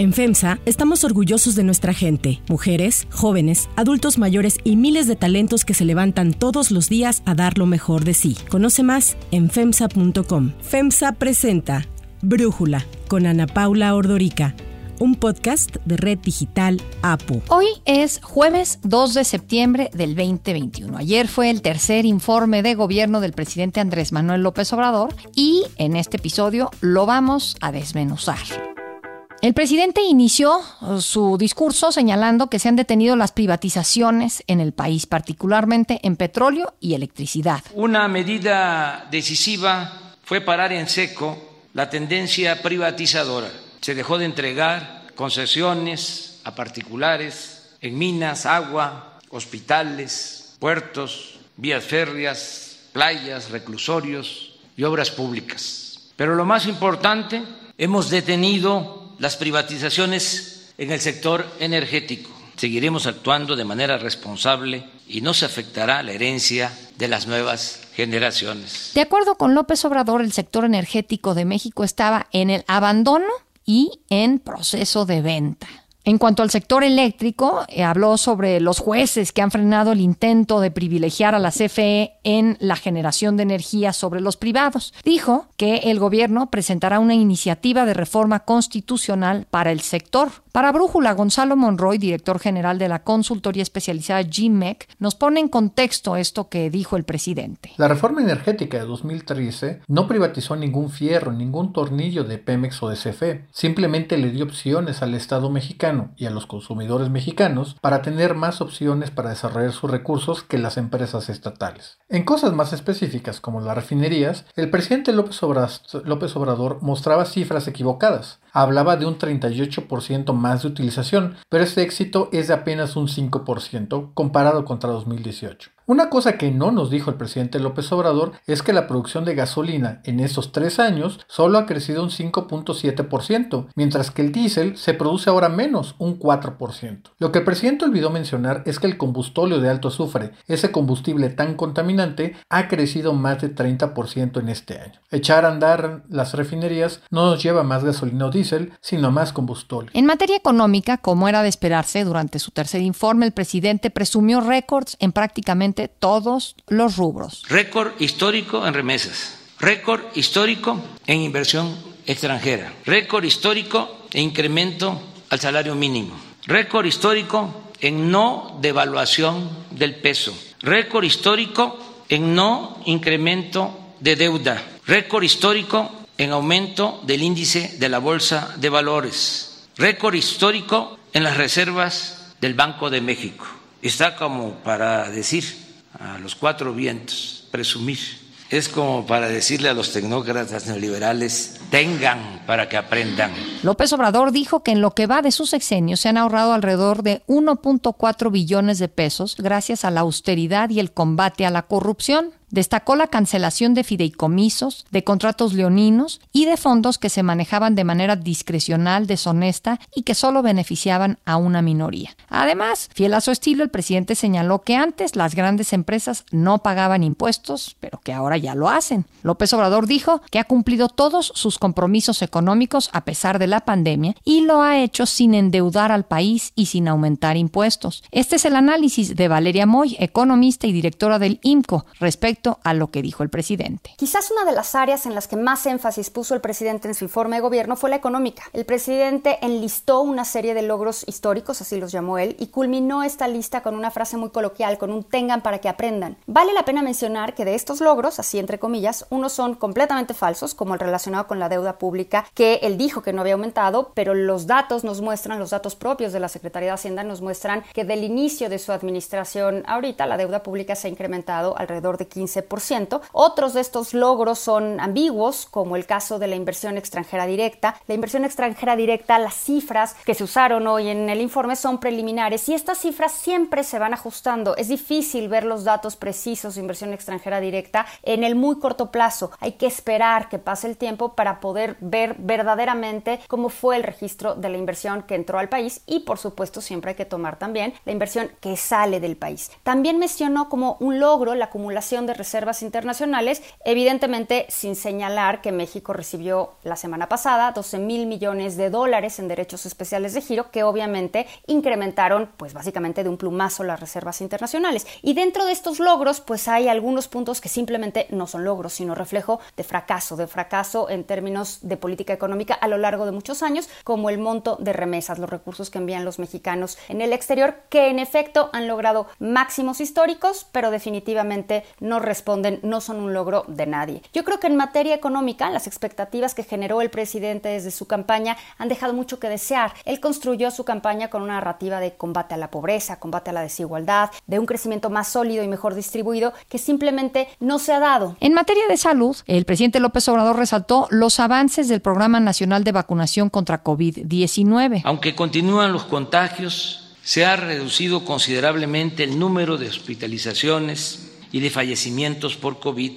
En FEMSA estamos orgullosos de nuestra gente, mujeres, jóvenes, adultos mayores y miles de talentos que se levantan todos los días a dar lo mejor de sí. Conoce más en FEMSA.com. FEMSA presenta Brújula con Ana Paula Ordorica un podcast de Red Digital APU. Hoy es jueves 2 de septiembre del 2021. Ayer fue el tercer informe de gobierno del presidente Andrés Manuel López Obrador y en este episodio lo vamos a desmenuzar. El presidente inició uh, su discurso señalando que se han detenido las privatizaciones en el país, particularmente en petróleo y electricidad. Una medida decisiva fue parar en seco la tendencia privatizadora. Se dejó de entregar concesiones a particulares en minas, agua, hospitales, puertos, vías férreas, playas, reclusorios y obras públicas. Pero lo más importante, hemos detenido las privatizaciones en el sector energético. Seguiremos actuando de manera responsable y no se afectará la herencia de las nuevas generaciones. De acuerdo con López Obrador, el sector energético de México estaba en el abandono y en proceso de venta. En cuanto al sector eléctrico, eh, habló sobre los jueces que han frenado el intento de privilegiar a la CFE en la generación de energía sobre los privados. Dijo que el gobierno presentará una iniciativa de reforma constitucional para el sector. Para Brújula, Gonzalo Monroy, director general de la consultoría especializada GMEC, nos pone en contexto esto que dijo el presidente. La reforma energética de 2013 no privatizó ningún fierro, ningún tornillo de Pemex o de CFE. Simplemente le dio opciones al Estado mexicano y a los consumidores mexicanos para tener más opciones para desarrollar sus recursos que las empresas estatales. En cosas más específicas, como las refinerías, el presidente López Obrador, mostraba cifras equivocadas. Hablaba de un 38% más de utilización, pero este éxito es de apenas un 5% comparado contra 2018. Una cosa que no nos dijo el presidente López Obrador es que la producción de gasolina en estos tres años solo ha crecido un 5.7%, mientras que el diésel se produce ahora menos, un 4%. Lo que el presidente olvidó mencionar es que el combustóleo de alto azufre, ese combustible tan contaminante, ha crecido más de 30% en este año. Echar a andar las refinerías no nos lleva más gasolina o diésel, sino más combustóleo. En materia económica, como era de esperarse, durante su tercer informe el presidente presumió récords en prácticamente todos los rubros. Récord histórico en remesas, récord histórico en inversión extranjera, récord histórico en incremento al salario mínimo, récord histórico en no devaluación del peso, récord histórico en no incremento de deuda, récord histórico en aumento del índice de la Bolsa de Valores, récord histórico en las reservas del Banco de México. Está como para decir a los cuatro vientos, presumir. Es como para decirle a los tecnócratas neoliberales, tengan para que aprendan. López Obrador dijo que en lo que va de su sexenio se han ahorrado alrededor de 1.4 billones de pesos gracias a la austeridad y el combate a la corrupción. Destacó la cancelación de fideicomisos, de contratos leoninos y de fondos que se manejaban de manera discrecional, deshonesta y que solo beneficiaban a una minoría. Además, fiel a su estilo, el presidente señaló que antes las grandes empresas no pagaban impuestos, pero que ahora ya lo hacen. López Obrador dijo que ha cumplido todos sus compromisos económicos a pesar de la pandemia y lo ha hecho sin endeudar al país y sin aumentar impuestos. Este es el análisis de Valeria Moy, economista y directora del IMCO, respecto a lo que dijo el presidente. Quizás una de las áreas en las que más énfasis puso el presidente en su informe de gobierno fue la económica. El presidente enlistó una serie de logros históricos, así los llamó él, y culminó esta lista con una frase muy coloquial, con un tengan para que aprendan. Vale la pena mencionar que de estos logros, así entre comillas, unos son completamente falsos, como el relacionado con la deuda pública, que él dijo que no había aumentado, pero los datos nos muestran, los datos propios de la Secretaría de Hacienda nos muestran que del inicio de su administración ahorita la deuda pública se ha incrementado alrededor de 15 otros de estos logros son ambiguos, como el caso de la inversión extranjera directa. La inversión extranjera directa, las cifras que se usaron hoy en el informe son preliminares y estas cifras siempre se van ajustando. Es difícil ver los datos precisos de inversión extranjera directa en el muy corto plazo. Hay que esperar que pase el tiempo para poder ver verdaderamente cómo fue el registro de la inversión que entró al país y por supuesto siempre hay que tomar también la inversión que sale del país. También mencionó como un logro la acumulación de reservas internacionales, evidentemente sin señalar que México recibió la semana pasada 12 mil millones de dólares en derechos especiales de giro que obviamente incrementaron pues básicamente de un plumazo las reservas internacionales. Y dentro de estos logros pues hay algunos puntos que simplemente no son logros, sino reflejo de fracaso, de fracaso en términos de política económica a lo largo de muchos años, como el monto de remesas, los recursos que envían los mexicanos en el exterior, que en efecto han logrado máximos históricos, pero definitivamente no responden, no son un logro de nadie. Yo creo que en materia económica, las expectativas que generó el presidente desde su campaña han dejado mucho que desear. Él construyó su campaña con una narrativa de combate a la pobreza, combate a la desigualdad, de un crecimiento más sólido y mejor distribuido, que simplemente no se ha dado. En materia de salud, el presidente López Obrador resaltó los avances del Programa Nacional de Vacunación contra COVID-19. Aunque continúan los contagios, se ha reducido considerablemente el número de hospitalizaciones y de fallecimientos por COVID.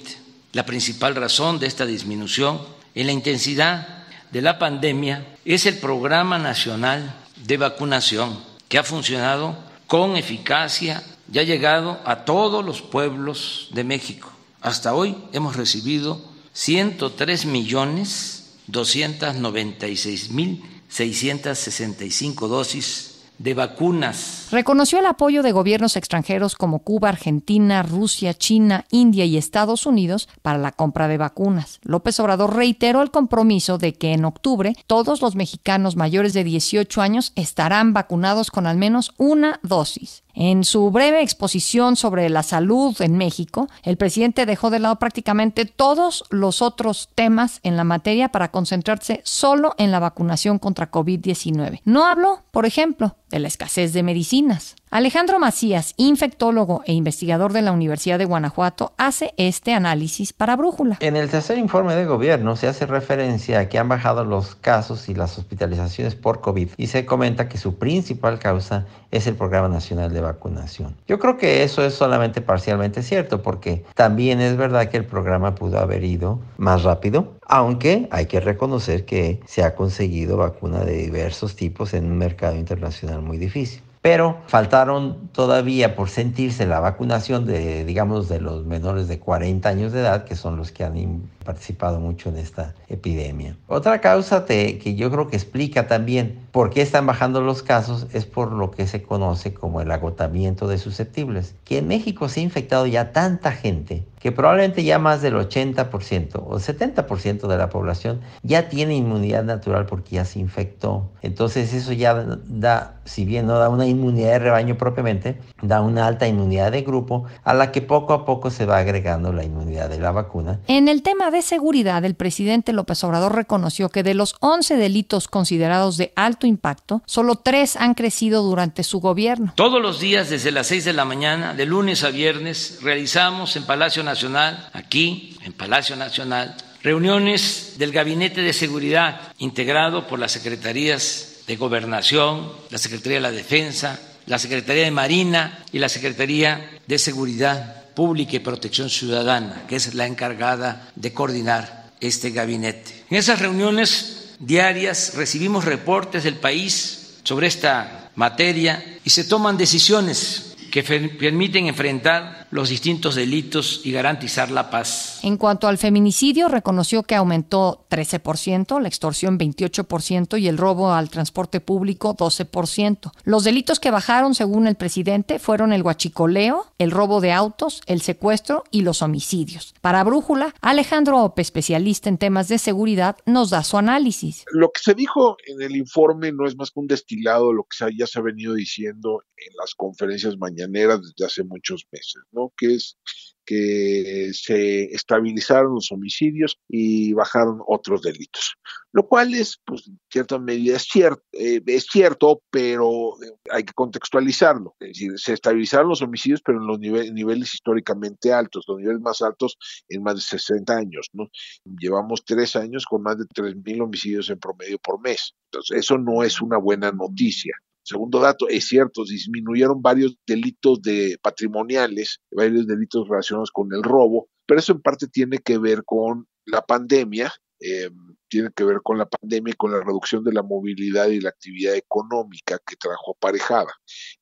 La principal razón de esta disminución en la intensidad de la pandemia es el Programa Nacional de Vacunación, que ha funcionado con eficacia y ha llegado a todos los pueblos de México. Hasta hoy hemos recibido 103 millones 296 mil 665 dosis de vacunas. Reconoció el apoyo de gobiernos extranjeros como Cuba, Argentina, Rusia, China, India y Estados Unidos para la compra de vacunas. López Obrador reiteró el compromiso de que en octubre todos los mexicanos mayores de 18 años estarán vacunados con al menos una dosis. En su breve exposición sobre la salud en México, el presidente dejó de lado prácticamente todos los otros temas en la materia para concentrarse solo en la vacunación contra COVID-19. No habló, por ejemplo, de la escasez de medicinas. Alejandro Macías, infectólogo e investigador de la Universidad de Guanajuato, hace este análisis para Brújula. En el tercer informe de gobierno se hace referencia a que han bajado los casos y las hospitalizaciones por COVID y se comenta que su principal causa es el Programa Nacional de Vacunación. Yo creo que eso es solamente parcialmente cierto porque también es verdad que el programa pudo haber ido más rápido, aunque hay que reconocer que se ha conseguido vacuna de diversos tipos en un mercado internacional muy difícil pero faltaron todavía por sentirse la vacunación de, digamos, de los menores de 40 años de edad, que son los que han participado mucho en esta epidemia. Otra causa que yo creo que explica también por qué están bajando los casos es por lo que se conoce como el agotamiento de susceptibles, que en México se ha infectado ya tanta gente que probablemente ya más del 80% o 70% de la población ya tiene inmunidad natural porque ya se infectó. Entonces eso ya da, si bien no da una inmunidad de rebaño propiamente, da una alta inmunidad de grupo a la que poco a poco se va agregando la inmunidad de la vacuna. En el tema de seguridad, el presidente López Obrador reconoció que de los 11 delitos considerados de alto impacto, solo tres han crecido durante su gobierno. Todos los días desde las 6 de la mañana, de lunes a viernes, realizamos en Palacio Nacional aquí en Palacio Nacional, reuniones del Gabinete de Seguridad integrado por las Secretarías de Gobernación, la Secretaría de la Defensa, la Secretaría de Marina y la Secretaría de Seguridad Pública y Protección Ciudadana, que es la encargada de coordinar este gabinete. En esas reuniones diarias recibimos reportes del país sobre esta materia y se toman decisiones que permiten enfrentar los distintos delitos y garantizar la paz. En cuanto al feminicidio, reconoció que aumentó 13%, la extorsión 28% y el robo al transporte público 12%. Los delitos que bajaron, según el presidente, fueron el huachicoleo, el robo de autos, el secuestro y los homicidios. Para Brújula, Alejandro Ope, especialista en temas de seguridad, nos da su análisis. Lo que se dijo en el informe no es más que un destilado de lo que ya se ha venido diciendo en las conferencias mañana desde hace muchos meses, ¿no? Que es que se estabilizaron los homicidios y bajaron otros delitos, lo cual es, pues, en cierta medida es cierto, eh, es cierto, pero eh, hay que contextualizarlo. Es decir, se estabilizaron los homicidios, pero en los niveles históricamente altos, los niveles más altos en más de 60 años, ¿no? Llevamos tres años con más de 3.000 homicidios en promedio por mes. Entonces, eso no es una buena noticia. Segundo dato, es cierto, disminuyeron varios delitos de patrimoniales, varios delitos relacionados con el robo, pero eso en parte tiene que ver con la pandemia, eh, tiene que ver con la pandemia y con la reducción de la movilidad y la actividad económica que trajo aparejada.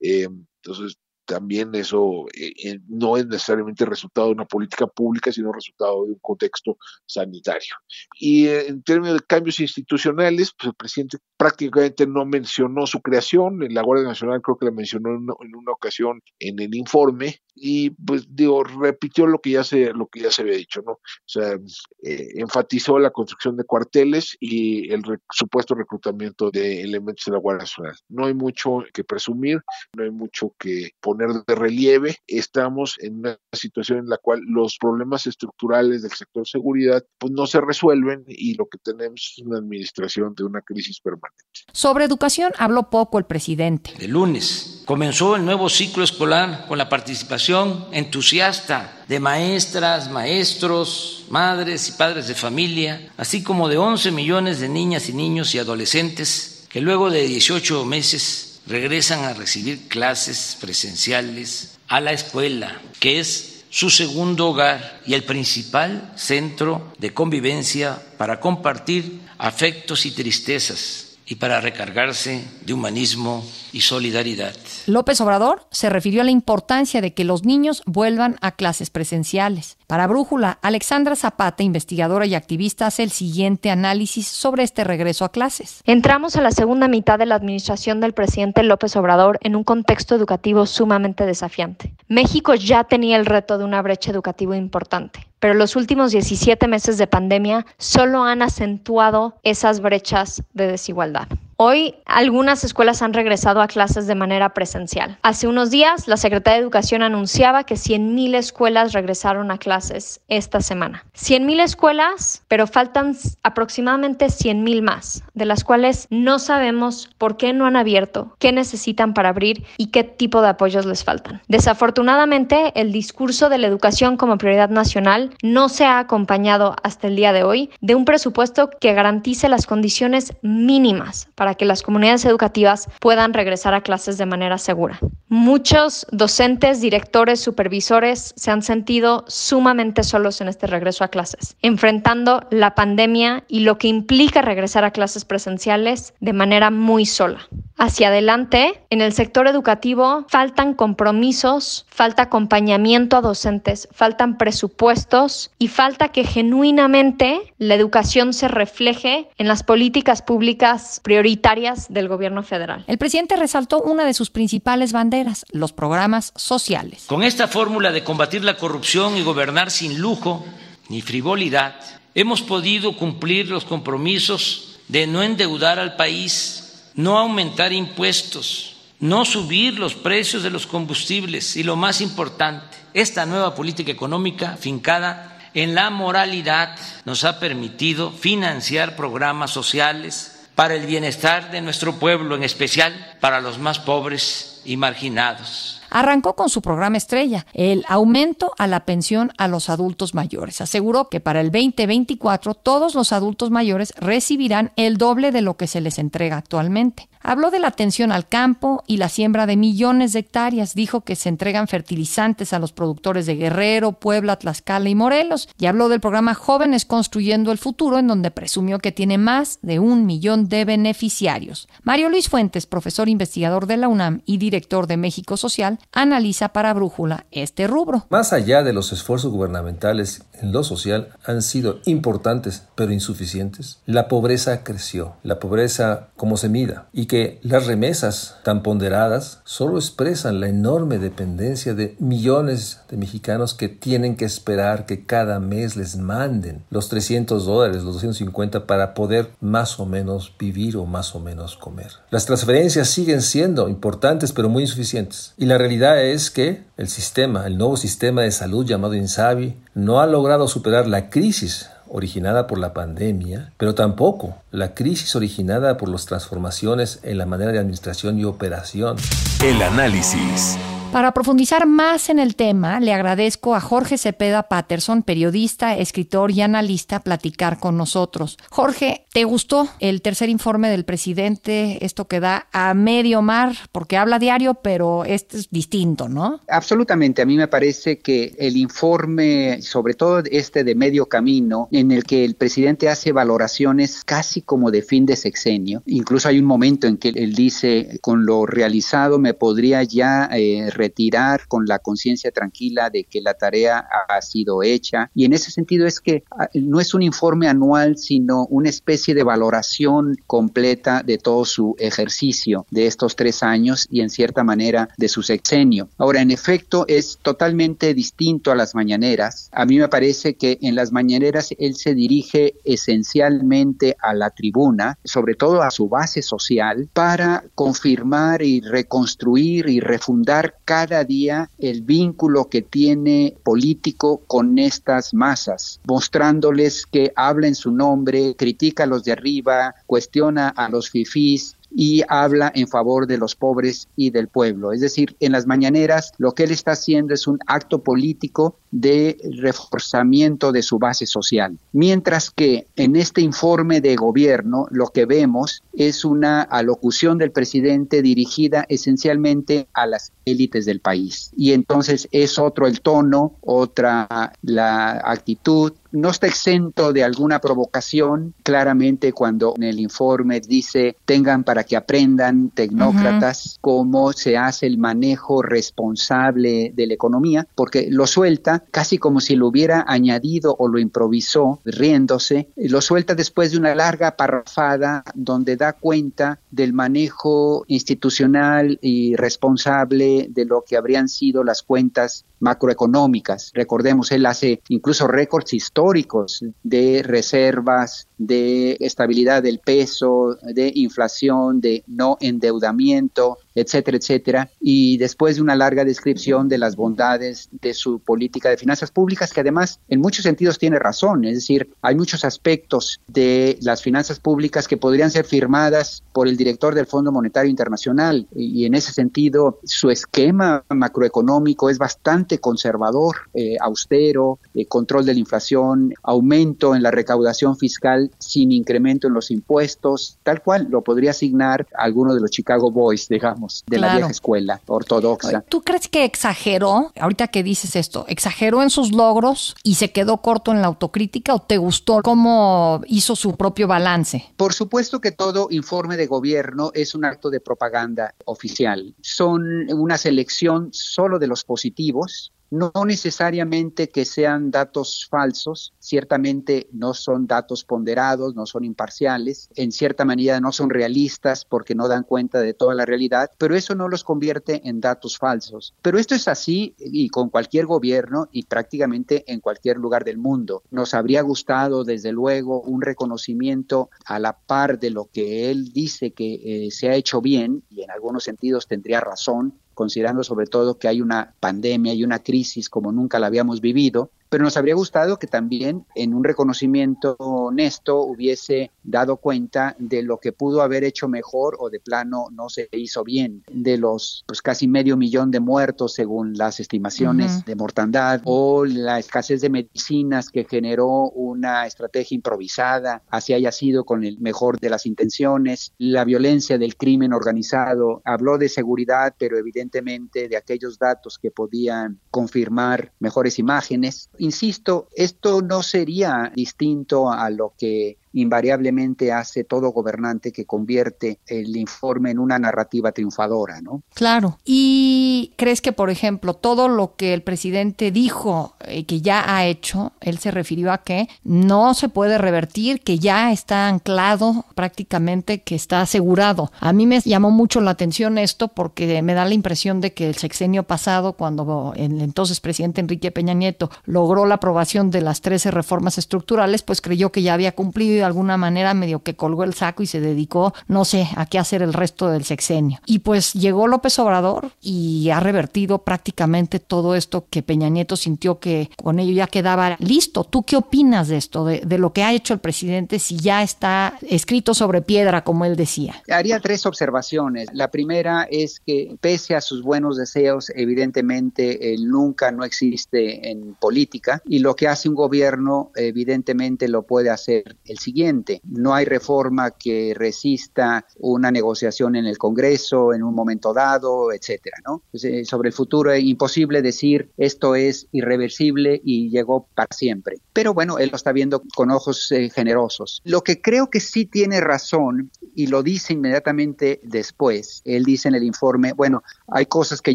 Eh, entonces, también eso eh, eh, no es necesariamente resultado de una política pública, sino resultado de un contexto sanitario. Y eh, en términos de cambios institucionales, pues el presidente prácticamente no mencionó su creación, en la Guardia Nacional creo que la mencionó en una, ocasión en el informe, y pues digo, repitió lo que ya se, lo que ya se había dicho, ¿no? O sea, enfatizó la construcción de cuarteles y el supuesto reclutamiento de elementos de la Guardia Nacional. No hay mucho que presumir, no hay mucho que poner de relieve. Estamos en una situación en la cual los problemas estructurales del sector seguridad pues no se resuelven y lo que tenemos es una administración de una crisis permanente. Sobre educación habló poco el presidente. El lunes comenzó el nuevo ciclo escolar con la participación entusiasta de maestras, maestros, madres y padres de familia, así como de 11 millones de niñas y niños y adolescentes que luego de 18 meses regresan a recibir clases presenciales a la escuela, que es su segundo hogar y el principal centro de convivencia para compartir afectos y tristezas y para recargarse de humanismo y solidaridad. López Obrador se refirió a la importancia de que los niños vuelvan a clases presenciales. Para Brújula, Alexandra Zapata, investigadora y activista, hace el siguiente análisis sobre este regreso a clases. Entramos a la segunda mitad de la administración del presidente López Obrador en un contexto educativo sumamente desafiante. México ya tenía el reto de una brecha educativa importante pero los últimos 17 meses de pandemia solo han acentuado esas brechas de desigualdad. Hoy algunas escuelas han regresado a clases de manera presencial. Hace unos días la Secretaría de Educación anunciaba que 100.000 escuelas regresaron a clases esta semana. 100.000 escuelas, pero faltan aproximadamente 100.000 más, de las cuales no sabemos por qué no han abierto, qué necesitan para abrir y qué tipo de apoyos les faltan. Desafortunadamente, el discurso de la educación como prioridad nacional no se ha acompañado hasta el día de hoy de un presupuesto que garantice las condiciones mínimas para que las comunidades educativas puedan regresar a clases de manera segura. Muchos docentes, directores, supervisores se han sentido sumamente solos en este regreso a clases, enfrentando la pandemia y lo que implica regresar a clases presenciales de manera muy sola. Hacia adelante, en el sector educativo faltan compromisos, falta acompañamiento a docentes, faltan presupuestos y falta que genuinamente la educación se refleje en las políticas públicas prioritarias del gobierno federal. El presidente resaltó una de sus principales banderas, los programas sociales. Con esta fórmula de combatir la corrupción y gobernar sin lujo ni frivolidad, hemos podido cumplir los compromisos de no endeudar al país, no aumentar impuestos, no subir los precios de los combustibles y lo más importante, esta nueva política económica fincada en la moralidad nos ha permitido financiar programas sociales para el bienestar de nuestro pueblo, en especial para los más pobres y marginados arrancó con su programa estrella, el aumento a la pensión a los adultos mayores. Aseguró que para el 2024 todos los adultos mayores recibirán el doble de lo que se les entrega actualmente. Habló de la atención al campo y la siembra de millones de hectáreas. Dijo que se entregan fertilizantes a los productores de Guerrero, Puebla, Tlaxcala y Morelos. Y habló del programa Jóvenes Construyendo el Futuro, en donde presumió que tiene más de un millón de beneficiarios. Mario Luis Fuentes, profesor investigador de la UNAM y director de México Social, analiza para Brújula este rubro. Más allá de los esfuerzos gubernamentales en lo social han sido importantes pero insuficientes, la pobreza creció, la pobreza como se mida, y que las remesas tan ponderadas solo expresan la enorme dependencia de millones de mexicanos que tienen que esperar que cada mes les manden los 300 dólares, los 250 para poder más o menos vivir o más o menos comer. Las transferencias siguen siendo importantes pero muy insuficientes y la realidad es que el sistema, el nuevo sistema de salud llamado INSABI, no ha logrado superar la crisis originada por la pandemia, pero tampoco la crisis originada por las transformaciones en la manera de administración y operación. El análisis. Para profundizar más en el tema, le agradezco a Jorge Cepeda Patterson, periodista, escritor y analista, platicar con nosotros. Jorge, ¿te gustó el tercer informe del presidente? Esto que da a medio mar, porque habla diario, pero este es distinto, ¿no? Absolutamente. A mí me parece que el informe, sobre todo este de medio camino, en el que el presidente hace valoraciones casi como de fin de sexenio, incluso hay un momento en que él dice, con lo realizado me podría ya eh, retirar con la conciencia tranquila de que la tarea ha sido hecha. Y en ese sentido es que ah, no es un informe anual, sino una especie de valoración completa de todo su ejercicio de estos tres años y en cierta manera de su sexenio. Ahora, en efecto, es totalmente distinto a las mañaneras. A mí me parece que en las mañaneras él se dirige esencialmente a la tribuna, sobre todo a su base social, para confirmar y reconstruir y refundar cada día el vínculo que tiene político con estas masas, mostrándoles que habla en su nombre, critica a los de arriba, cuestiona a los fifís, y habla en favor de los pobres y del pueblo. Es decir, en las mañaneras lo que él está haciendo es un acto político de reforzamiento de su base social. Mientras que en este informe de gobierno lo que vemos es una alocución del presidente dirigida esencialmente a las élites del país. Y entonces es otro el tono, otra la actitud, no está exento de alguna provocación, claramente cuando en el informe dice tengan para que aprendan tecnócratas cómo se hace el manejo responsable de la economía, porque lo suelta casi como si lo hubiera añadido o lo improvisó riéndose, lo suelta después de una larga parrafada donde da cuenta del manejo institucional y responsable de lo que habrían sido las cuentas macroeconómicas. Recordemos, él hace incluso récords históricos de reservas, de estabilidad del peso, de inflación, de no endeudamiento, etcétera, etcétera. Y después de una larga descripción de las bondades de su política de finanzas públicas, que además en muchos sentidos tiene razón, es decir, hay muchos aspectos de las finanzas públicas que podrían ser firmadas por el director del Fondo Monetario Internacional y, en ese sentido su esquema macroeconómico es bastante conservador, eh, austero, eh, control de la inflación, aumento en la recaudación fiscal sin incremento en los impuestos, tal cual lo podría asignar alguno de los Chicago Boys, digamos, de la vieja escuela ortodoxa. ¿Tú crees que exageró, ahorita que dices esto, exageró en sus logros y se quedó corto en la autocrítica o te gustó cómo hizo su propio balance? Por supuesto que todo informe de gobierno es un acto de propaganda oficial. Son una selección solo de los positivos no necesariamente que sean datos falsos, ciertamente no son datos ponderados, no son imparciales, en cierta manera no son realistas porque no dan cuenta de toda la realidad, pero eso no los convierte en datos falsos. Pero esto es así y con cualquier gobierno y prácticamente en cualquier lugar del mundo. Nos habría gustado, desde luego, un reconocimiento a la par de lo que él dice que eh, se ha hecho bien, y en algunos sentidos tendría razón, considerando sobre todo que hay una pandemia y una crisis como nunca la habíamos vivido, pero nos habría gustado que también en un reconocimiento honesto hubiese dado cuenta de lo que pudo haber hecho mejor o de plano no se hizo bien, de los pues casi medio millón de muertos según las estimaciones de mortandad o la escasez de medicinas que generó una estrategia improvisada, así haya sido con el mejor de las intenciones, la violencia del crimen organizado, habló de seguridad, pero evidentemente de aquellos datos que podían confirmar mejores imágenes Insisto, esto no sería distinto a lo que invariablemente hace todo gobernante que convierte el informe en una narrativa triunfadora, ¿no? Claro. ¿Y crees que, por ejemplo, todo lo que el presidente dijo y eh, que ya ha hecho, él se refirió a que no se puede revertir, que ya está anclado prácticamente, que está asegurado? A mí me llamó mucho la atención esto porque me da la impresión de que el sexenio pasado, cuando el entonces presidente Enrique Peña Nieto logró la aprobación de las 13 reformas estructurales, pues creyó que ya había cumplido de alguna manera medio que colgó el saco y se dedicó, no sé, a qué hacer el resto del sexenio. Y pues llegó López Obrador y ha revertido prácticamente todo esto que Peña Nieto sintió que con ello ya quedaba listo. ¿Tú qué opinas de esto, de, lo que ha hecho el presidente, si ya está escrito sobre piedra, como él decía? Haría tres observaciones. La primera es que pese a sus buenos deseos, evidentemente él nunca no existe en política y lo que hace un gobierno evidentemente lo puede hacer el siguiente siguiente. No hay reforma que resista una negociación en el Congreso en un momento dado, etcétera, ¿no? Eh, sobre el futuro es imposible decir esto es irreversible y llegó para siempre. Pero bueno, él lo está viendo con ojos eh, generosos. Lo que creo que sí tiene razón y lo dice inmediatamente después, él dice en el informe, bueno, hay cosas que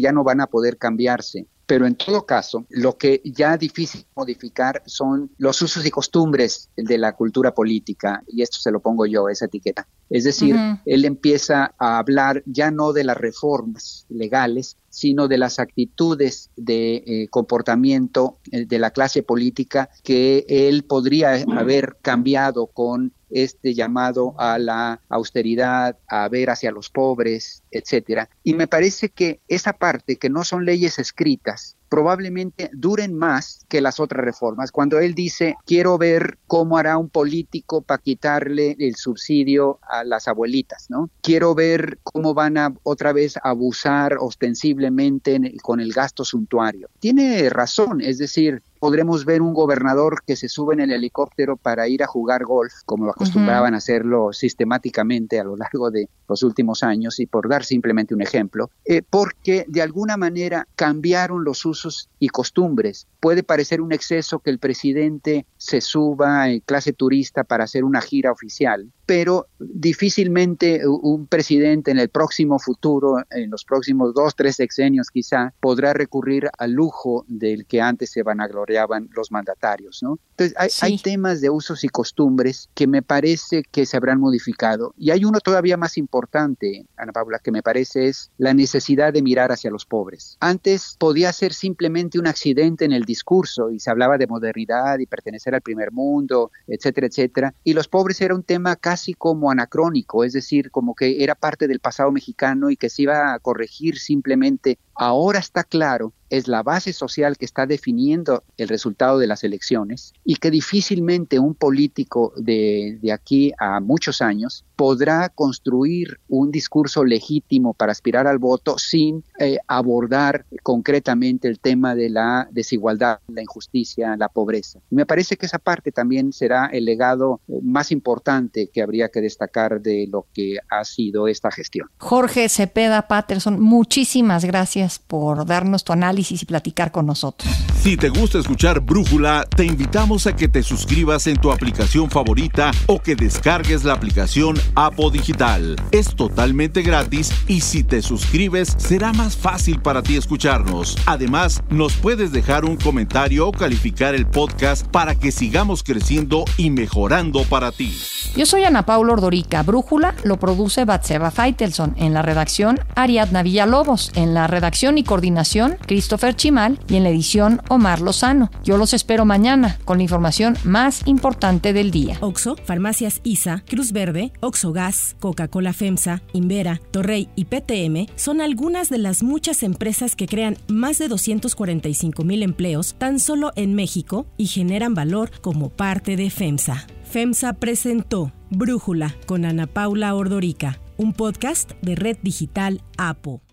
ya no van a poder cambiarse. Pero en todo caso, lo que ya es difícil modificar son los usos y costumbres de la cultura política, y esto se lo pongo yo, esa etiqueta. Es decir, él empieza a hablar ya no de las reformas legales, sino de las actitudes de eh, comportamiento eh, de la clase política que él podría haber cambiado con este llamado a la austeridad, a ver hacia los pobres, etcétera. Y me parece que esa parte, que no son leyes escritas, probablemente duren más que las otras reformas. Cuando él dice, quiero ver cómo hará un político para quitarle el subsidio a las abuelitas, ¿no? Quiero ver cómo van a otra vez abusar ostensiblemente con el gasto suntuario. Tiene razón, es decir, podremos ver un gobernador que se sube en el helicóptero para ir a jugar golf, como lo acostumbraban a hacerlo sistemáticamente a lo largo de los últimos años, y por dar simplemente un ejemplo, eh, porque de alguna manera cambiaron los usos y costumbres. Puede parecer un exceso que el presidente se suba en clase turista para hacer una gira oficial, pero difícilmente un presidente en el próximo futuro, en los próximos dos, tres sexenios quizá, podrá recurrir al lujo del que antes se vanagloreaban los mandatarios, ¿no? Entonces, hay, temas de usos y costumbres que me parece que se habrán modificado. Y hay uno todavía más importante, Ana Paula, que me parece es la necesidad de mirar hacia los pobres. Antes podía ser simplemente un accidente en el discurso y se hablaba de modernidad y pertenecer al primer mundo, etcétera, etcétera. Y los pobres era un tema casi como anacrónico, es decir, como que era parte del pasado mexicano y que se iba a corregir simplemente. Ahora está claro es la base social que está definiendo el resultado de las elecciones y que difícilmente un político de, aquí a muchos años podrá construir un discurso legítimo para aspirar al voto sin eh, abordar concretamente el tema de la desigualdad, la injusticia, la pobreza. me parece que esa parte también será el legado eh, más importante que habría que destacar de lo que ha sido esta gestión. Jorge Cepeda Patterson, muchísimas gracias por darnos tu análisis y platicar con nosotros. Si te gusta escuchar Brújula, te invitamos a que te suscribas en tu aplicación favorita o que descargues la aplicación Apo Digital. Es totalmente gratis y si te suscribes será más fácil para ti escucharnos. Además, nos puedes dejar un comentario o calificar el podcast para que sigamos creciendo y mejorando para ti. Yo soy Ana Paula Ordorica. Brújula lo produce Batseba Feitelson. En la redacción, Ariadna Villalobos. En la redacción y coordinación, Christopher Chimal. Y en la edición, Omar Lozano. Yo los espero mañana con la información más importante del día. Oxo, Farmacias ISA, Cruz Verde, Oxo Gas, Coca-Cola FEMSA, Invera, Torrey y PTM son algunas de las muchas empresas que crean más de 245 mil empleos tan solo en México y generan valor como parte de FEMSA. FEMSA presentó Brújula con Ana Paula Ordorica, un podcast de Red Digital APO.